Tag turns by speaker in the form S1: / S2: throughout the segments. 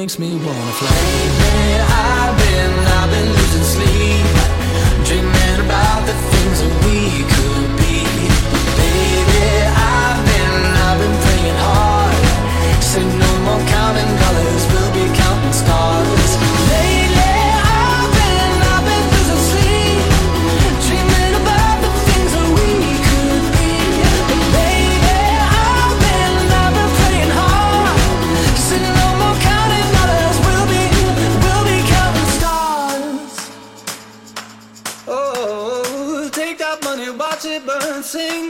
S1: makes me wanna fly.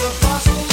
S2: It's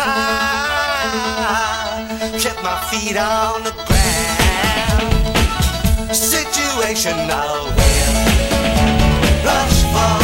S3: high, kept my feet on the ground. Situational will rush for.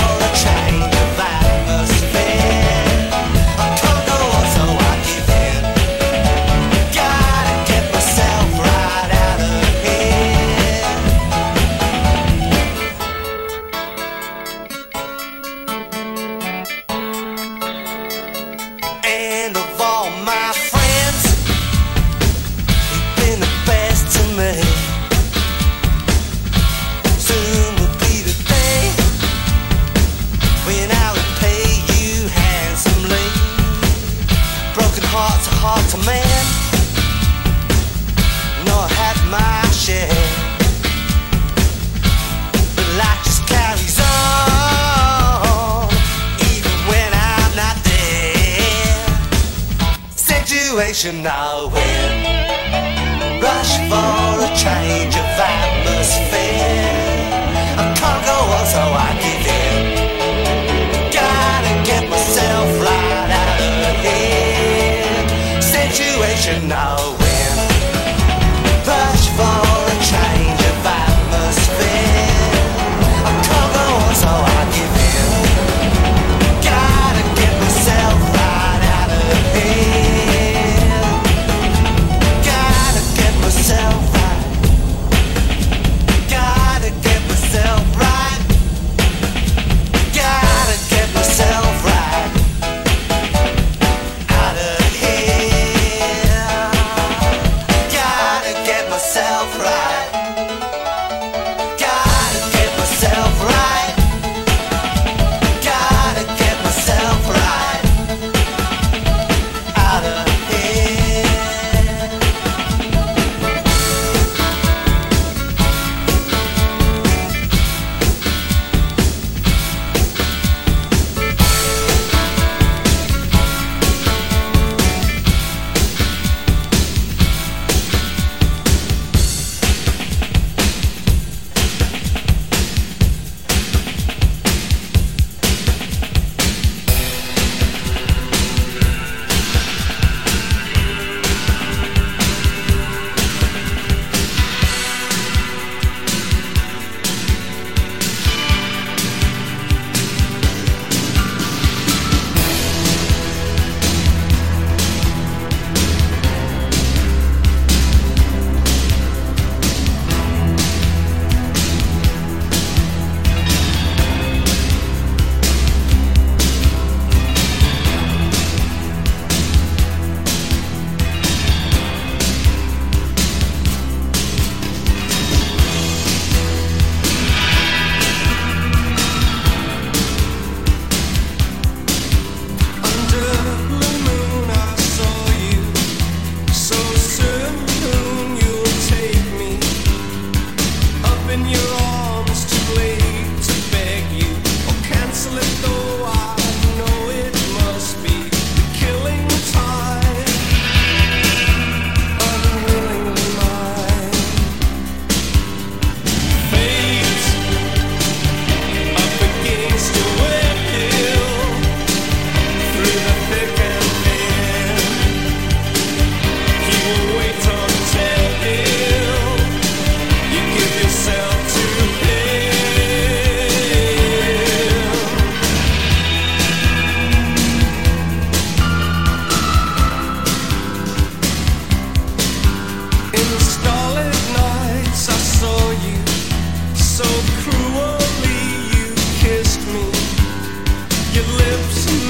S2: lips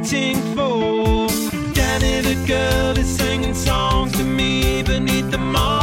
S4: waiting for. Down the girl is singing songs to me beneath the moon.